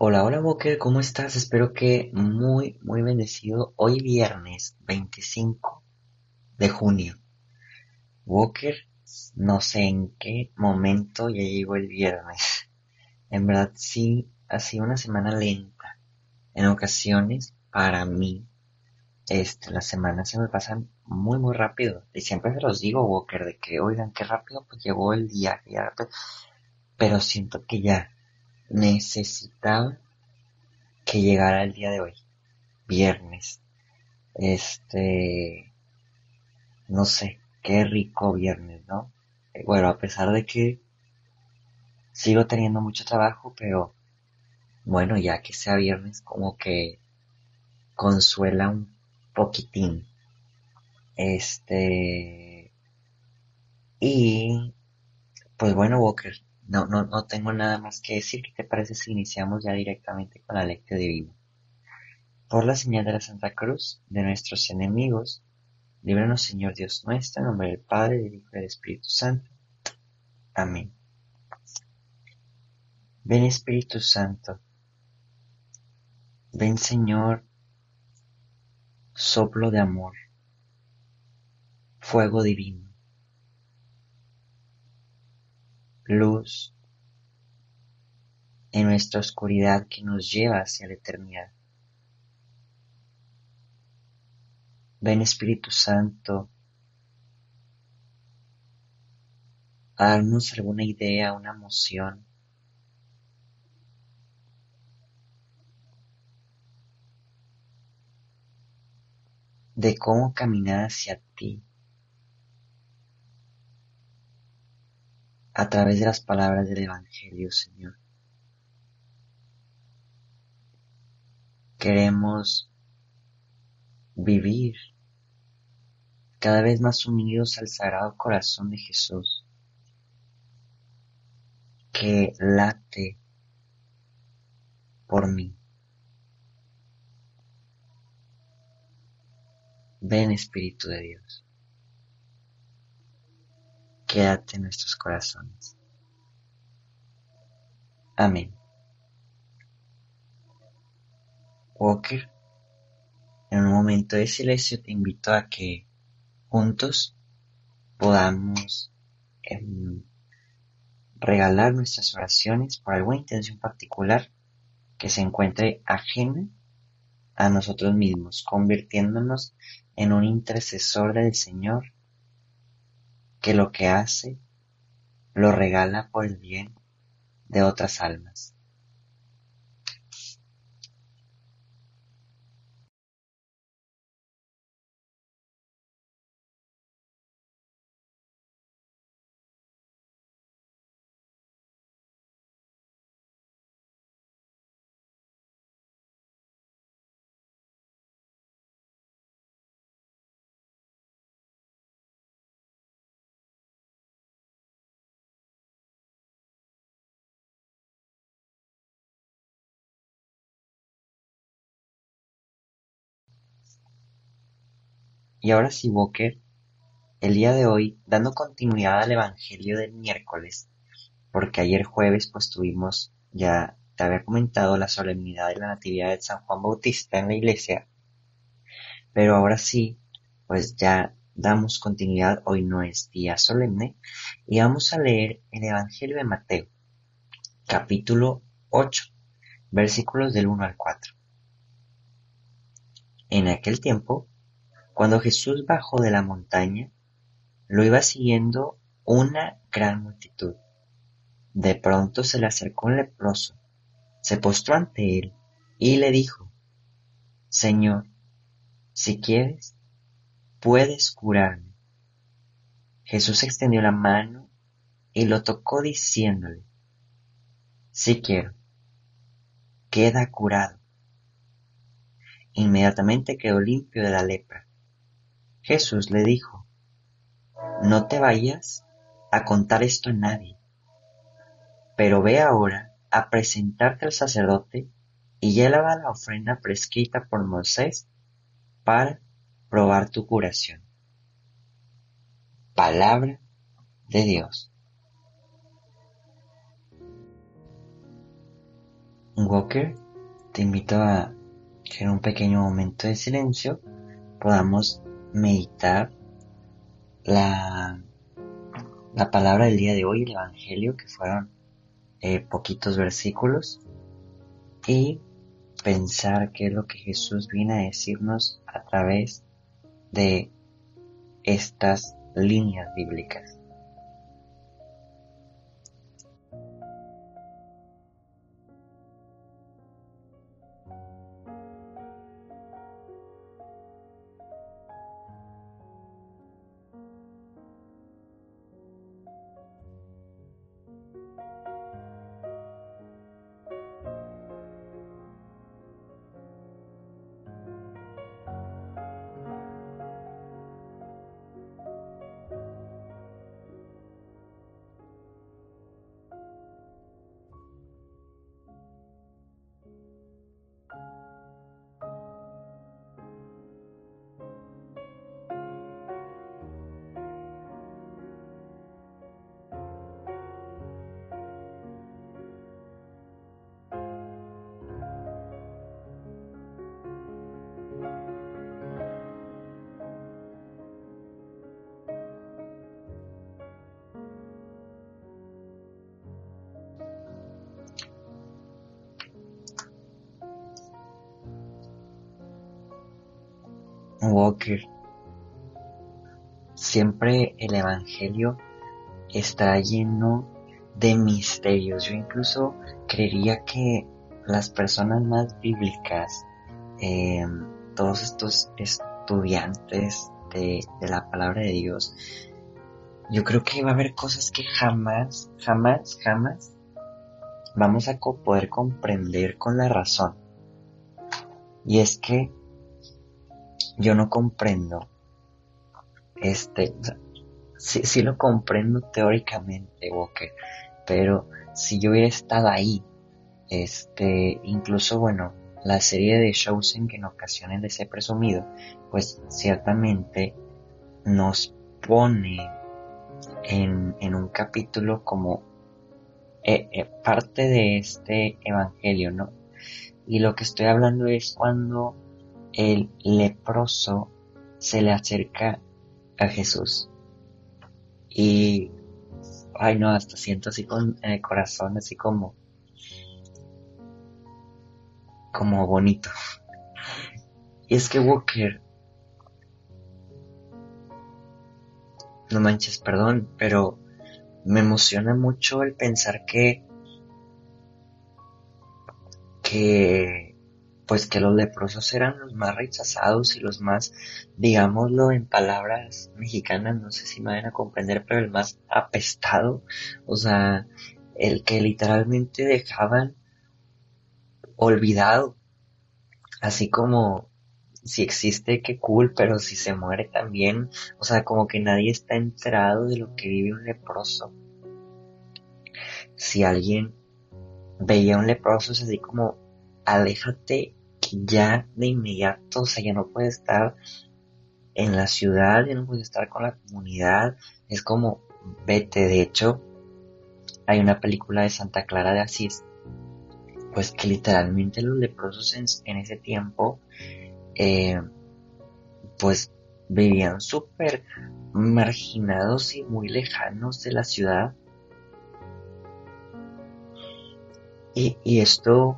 Hola, hola Walker, ¿cómo estás? Espero que muy, muy bendecido. Hoy viernes 25 de junio. Walker, no sé en qué momento ya llegó el viernes. En verdad sí, ha sido una semana lenta. En ocasiones, para mí, este, las semanas se me pasan muy, muy rápido. Y siempre se los digo, Walker, de que, oigan, qué rápido pues llegó el día, ya, pero siento que ya necesitaba que llegara el día de hoy, viernes. Este, no sé, qué rico viernes, ¿no? Eh, bueno, a pesar de que sigo teniendo mucho trabajo, pero bueno, ya que sea viernes, como que consuela un poquitín. Este, y pues bueno, Walker, no, no, no tengo nada más que decir. ¿Qué te parece si iniciamos ya directamente con la lectura divina? Por la señal de la Santa Cruz, de nuestros enemigos, líbranos Señor Dios nuestro, en nombre del Padre, del Hijo y del Espíritu Santo. Amén. Ven Espíritu Santo. Ven Señor, soplo de amor, fuego divino luz en nuestra oscuridad que nos lleva hacia la eternidad. Ven Espíritu Santo a darnos alguna idea, una emoción. de cómo caminar hacia ti. A través de las palabras del Evangelio, Señor. Queremos vivir cada vez más unidos al Sagrado Corazón de Jesús, que late por mí. Ven Espíritu de Dios quédate en nuestros corazones. Amén. Walker, en un momento de silencio te invito a que juntos podamos em, regalar nuestras oraciones por alguna intención particular que se encuentre ajena a nosotros mismos, convirtiéndonos en un intercesor del Señor que lo que hace lo regala por el bien de otras almas. Y ahora sí, Walker, el día de hoy, dando continuidad al Evangelio del miércoles, porque ayer jueves pues tuvimos, ya te había comentado, la solemnidad de la Natividad de San Juan Bautista en la iglesia, pero ahora sí, pues ya damos continuidad, hoy no es día solemne, y vamos a leer el Evangelio de Mateo, capítulo 8, versículos del 1 al 4. En aquel tiempo, cuando Jesús bajó de la montaña, lo iba siguiendo una gran multitud. De pronto se le acercó un leproso, se postró ante él y le dijo, Señor, si quieres, puedes curarme. Jesús extendió la mano y lo tocó diciéndole, sí quiero. Queda curado. Inmediatamente quedó limpio de la lepra. Jesús le dijo, no te vayas a contar esto a nadie, pero ve ahora a presentarte al sacerdote y lleva la ofrenda prescrita por Moisés para probar tu curación. Palabra de Dios. Walker, te invito a que en un pequeño momento de silencio podamos meditar la, la palabra del día de hoy, el Evangelio, que fueron eh, poquitos versículos, y pensar qué es lo que Jesús viene a decirnos a través de estas líneas bíblicas. Walker. Siempre el Evangelio está lleno de misterios. Yo incluso creería que las personas más bíblicas, em, todos estos estudiantes de, de la palabra de Dios, yo creo que va a haber cosas que jamás, jamás, jamás vamos a poder comprender con la razón. Y es que yo no comprendo, este, sí, sí lo comprendo teóricamente, Walker, pero si yo hubiera estado ahí, este, incluso, bueno, la serie de shows en que en ocasiones les he presumido, pues ciertamente nos pone en, en un capítulo como eh, eh, parte de este evangelio, ¿no? Y lo que estoy hablando es cuando el leproso se le acerca a Jesús. Y, ay no, hasta siento así con el corazón, así como, como bonito. Y es que Walker, no manches, perdón, pero me emociona mucho el pensar que, que pues que los leprosos eran los más rechazados y los más, digámoslo en palabras mexicanas, no sé si me van a comprender, pero el más apestado, o sea, el que literalmente dejaban olvidado, así como si existe, qué cool, pero si se muere también, o sea, como que nadie está enterado de lo que vive un leproso. Si alguien veía un leproso es así como, aléjate ya de inmediato, o sea, ya no puede estar en la ciudad, ya no puede estar con la comunidad, es como, vete, de hecho, hay una película de Santa Clara de Asís, pues que literalmente los leprosos en, ese tiempo, eh, pues vivían súper marginados y muy lejanos de la ciudad. Y, y esto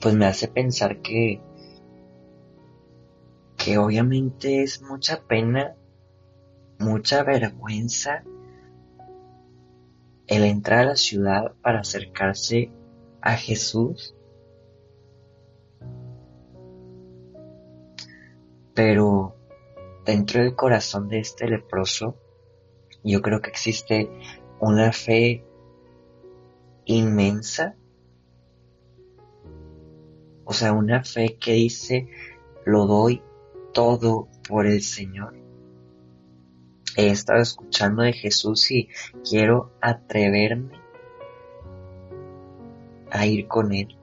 pues me hace pensar que, que obviamente es mucha pena, mucha vergüenza el entrar a la ciudad para acercarse a Jesús. Pero dentro del corazón de este leproso, yo creo que existe una fe inmensa. O sea, una fe que dice, lo doy todo por el Señor. He estado escuchando de Jesús y quiero atreverme a ir con Él.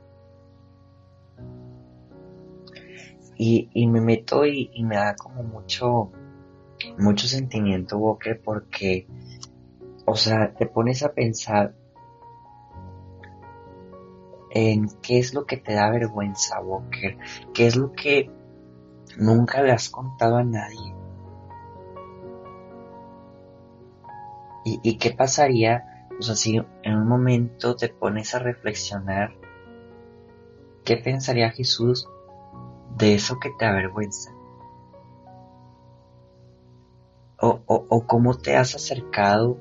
Y, me meto y, y, me da como mucho, mucho sentimiento, Walker, porque, o sea, te pones a pensar en qué es lo que te da vergüenza, Walker, qué es lo que nunca le has contado a nadie. ¿Y, qué pasaría, o sea, si en un momento te pones a reflexionar, qué pensaría Jesús de eso que te avergüenza? O, o cómo te has acercado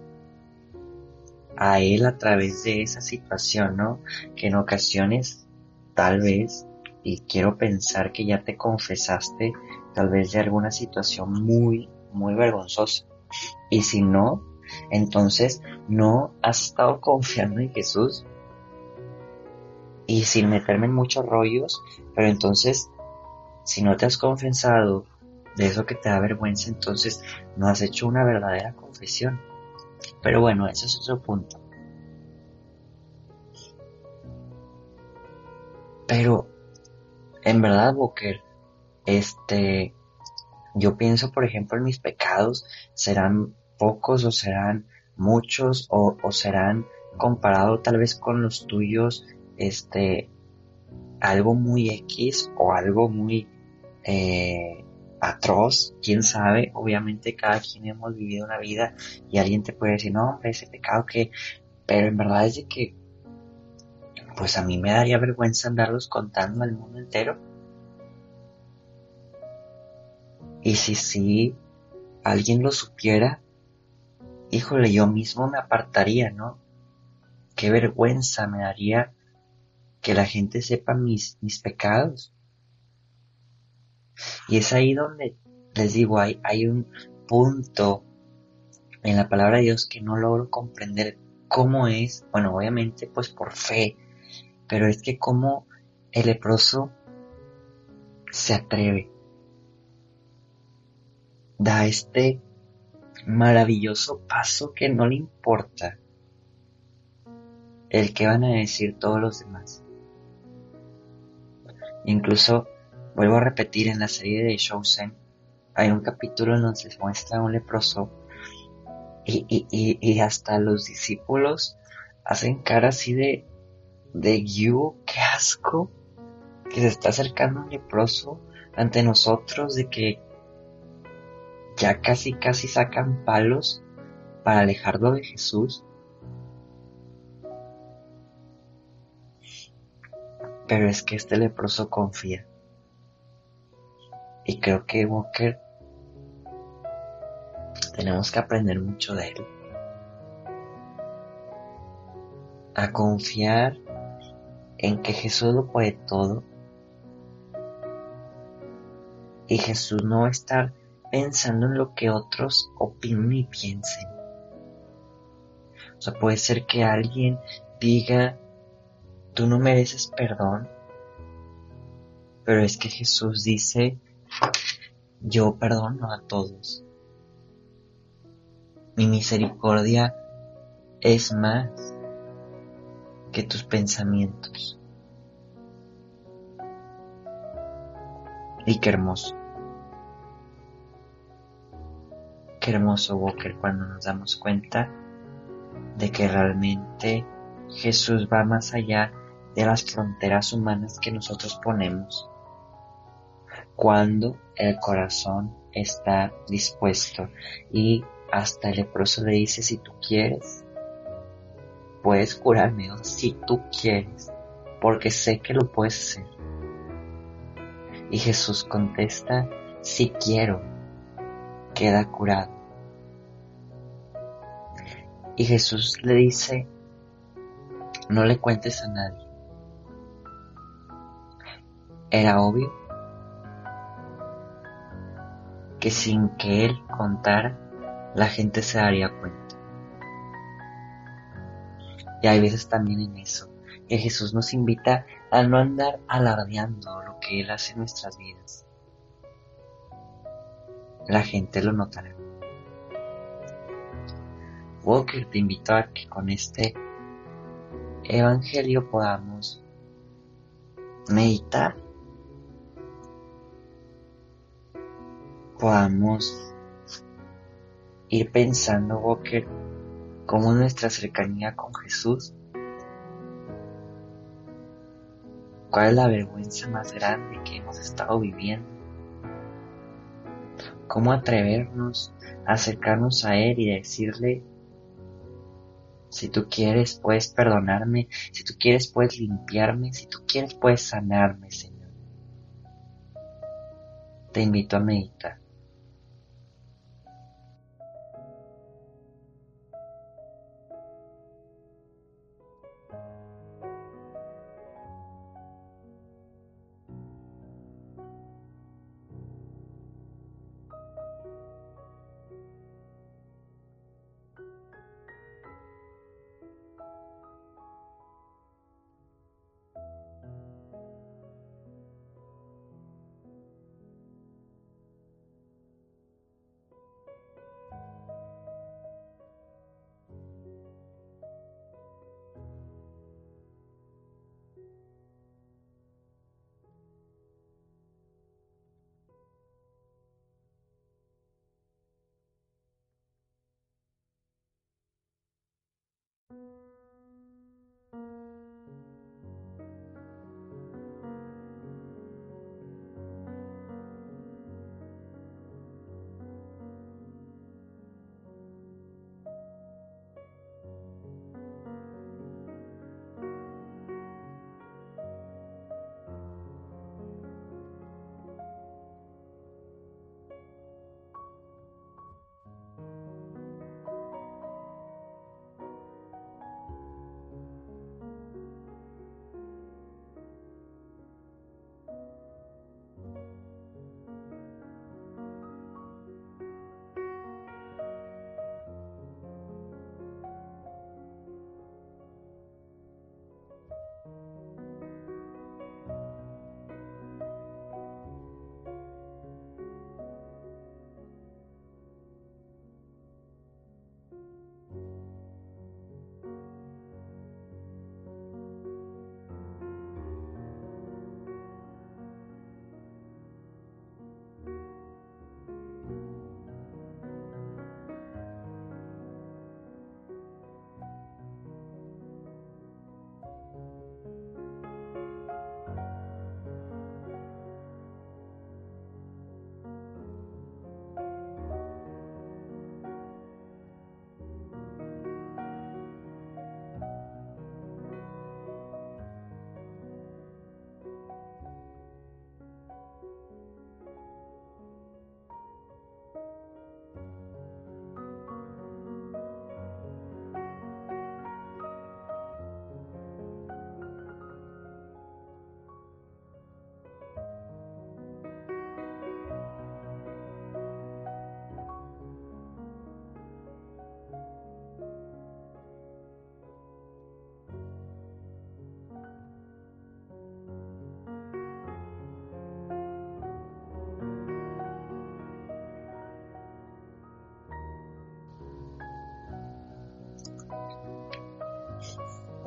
a Él a través de esa situación, ¿no? Que en ocasiones, tal vez, y quiero pensar que ya te confesaste tal vez de alguna situación muy, muy vergonzosa. Y si no, entonces no has estado confiando en Jesús. Y sin meterme en muchos rollos, pero entonces, si no te has confesado de eso que te da vergüenza, entonces no has hecho una verdadera confesión. Pero bueno, ese es otro punto. Pero, en verdad, Booker, este, yo pienso, por ejemplo, en mis pecados, serán pocos o serán muchos o, serán comparado tal vez con los tuyos, este, algo muy X o algo muy eh, atroz, quién sabe, obviamente cada quien hemos vivido una vida y alguien te puede decir, no, hombre, ese pecado que, pero en verdad es de que, pues a mí me daría vergüenza andarlos contando al mundo entero. Y si sí alguien lo supiera, híjole, yo mismo me apartaría, ¿no? Qué vergüenza me daría que la gente sepa mis, mis pecados. Y es ahí donde les digo, hay, hay un punto en la palabra de Dios que no logro comprender cómo es, bueno, obviamente pues por fe, pero es que cómo el leproso se atreve, da este maravilloso paso que no le importa el que van a decir todos los demás. Incluso, vuelvo a repetir, en la serie de Chosen hay un capítulo en donde se muestra un leproso y, y, y, hasta los discípulos hacen cara así de, de you, qué asco, que se está acercando un leproso ante nosotros, de que ya casi casi sacan palos para alejarlo de Jesús. Pero es que este leproso confía. Y creo que Walker tenemos que aprender mucho de él. A confiar en que Jesús lo puede todo. Y Jesús no estar pensando en lo que otros opinen y piensen. O sea, puede ser que alguien diga, tú no mereces perdón, pero es que Jesús dice, yo perdono a todos. Mi misericordia es más que tus pensamientos. Y qué hermoso. Qué hermoso, Walker, cuando nos damos cuenta de que realmente Jesús va más allá de las fronteras humanas que nosotros ponemos. Cuando el corazón está dispuesto y hasta el leproso le dice si tú quieres, puedes curarme si tú quieres, porque sé que lo puedes hacer. Y Jesús contesta, si quiero, queda curado. Y Jesús le dice, no le cuentes a nadie. Era obvio que sin que él contara, la gente se daría cuenta. Y hay veces también en eso, que Jesús nos invita a no andar alardeando lo que Él hace en nuestras vidas. La gente lo notará. Walker, te invito a que con este Evangelio podamos meditar, podamos ir pensando, Walker, cómo nuestra cercanía con Jesús, cuál es la vergüenza más grande que hemos estado viviendo, cómo atrevernos a acercarnos a Él y decirle, si tú quieres, puedes perdonarme. Si tú quieres, puedes limpiarme. Si tú quieres, puedes sanarme, Señor. Te invito a meditar.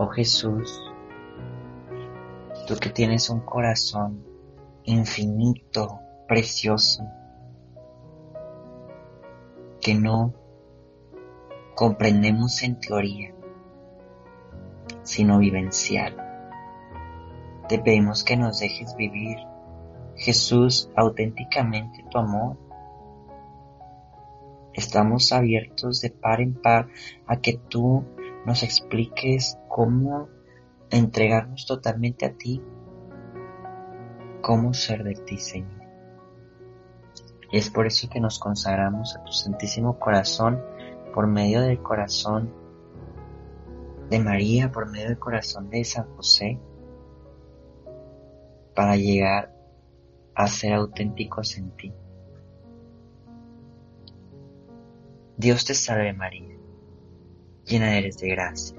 Oh Jesús, tú que tienes un corazón infinito, precioso, que no comprendemos en teoría, sino vivencial. Te pedimos que nos dejes vivir, Jesús, auténticamente tu amor. Estamos abiertos de par en par a que tú nos expliques cómo entregarnos totalmente a ti, cómo ser de ti, Señor. Y es por eso que nos consagramos a tu Santísimo Corazón por medio del corazón de María, por medio del corazón de San José, para llegar a ser auténticos en ti. Dios te salve María, llena eres de gracia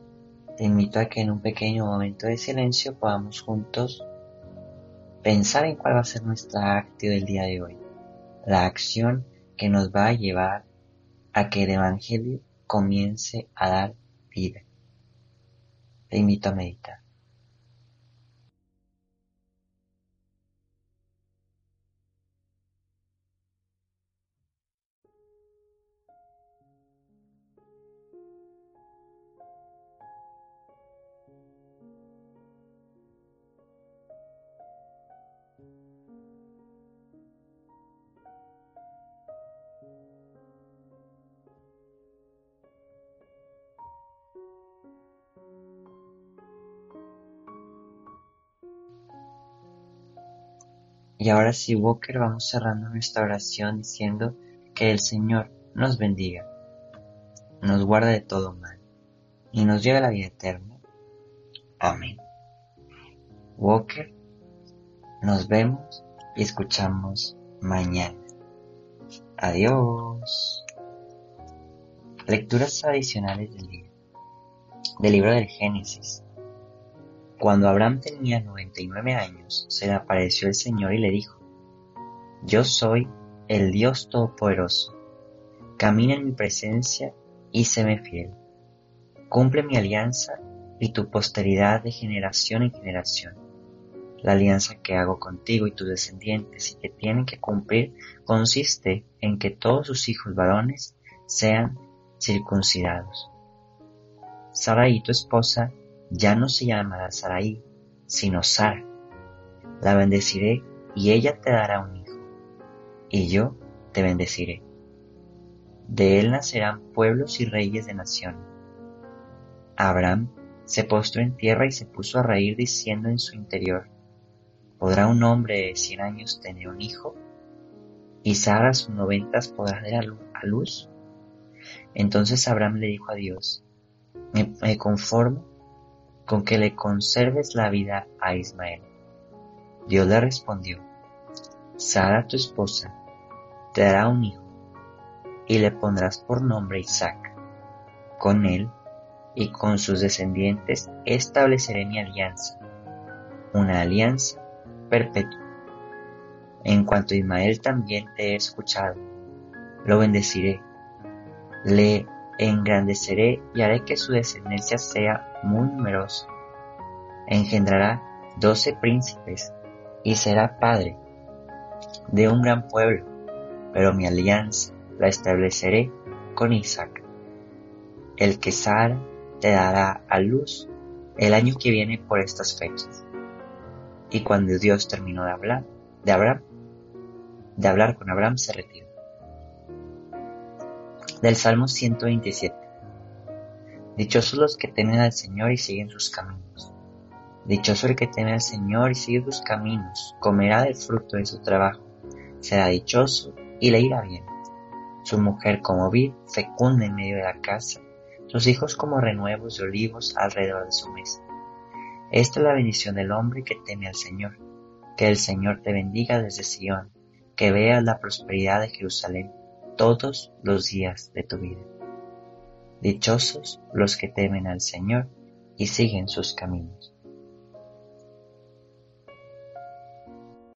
invito a que en un pequeño momento de silencio podamos juntos pensar en cuál va a ser nuestra actitud del día de hoy, la acción que nos va a llevar a que el Evangelio comience a dar vida. Te invito a meditar. Y ahora sí, Walker, vamos cerrando nuestra oración diciendo que el Señor nos bendiga, nos guarda de todo mal y nos lleve a la vida eterna. Amén. Walker, nos vemos y escuchamos mañana. Adiós. Lecturas adicionales del libro. Del libro del Génesis. Cuando Abraham tenía 99 años, se le apareció el Señor y le dijo, Yo soy el Dios Todopoderoso. Camina en mi presencia y séme fiel. Cumple mi alianza y tu posteridad de generación en generación. La alianza que hago contigo y tus descendientes y que tienen que cumplir consiste en que todos sus hijos varones sean circuncidados. Sara y tu esposa ya no se llamará Sarai, sino Sara. La bendeciré y ella te dará un hijo, y yo te bendeciré. De él nacerán pueblos y reyes de naciones. Abraham se postró en tierra y se puso a reír diciendo en su interior, ¿podrá un hombre de cien años tener un hijo? ¿Y Sara a sus noventas podrá dar a luz? Entonces Abraham le dijo a Dios, me conformo con que le conserves la vida a Ismael. Dios le respondió, Sara tu esposa te dará un hijo y le pondrás por nombre Isaac. Con él y con sus descendientes estableceré mi alianza, una alianza perpetua. En cuanto a Ismael también te he escuchado, lo bendeciré, le engrandeceré y haré que su descendencia sea muy numerosa. Engendrará doce príncipes y será padre de un gran pueblo, pero mi alianza la estableceré con Isaac, el que Sara te dará a luz el año que viene por estas fechas. Y cuando Dios terminó de hablar, de Abraham, de hablar con Abraham, se retiró del Salmo 127. Dichosos los que temen al Señor y siguen sus caminos. Dichoso el que teme al Señor y sigue sus caminos, comerá del fruto de su trabajo, será dichoso y le irá bien. Su mujer como vid fecunda en medio de la casa, sus hijos como renuevos de olivos alrededor de su mesa. Esta es la bendición del hombre que teme al Señor. Que el Señor te bendiga desde Sion, que veas la prosperidad de Jerusalén todos los días de tu vida. Dichosos los que temen al Señor y siguen sus caminos.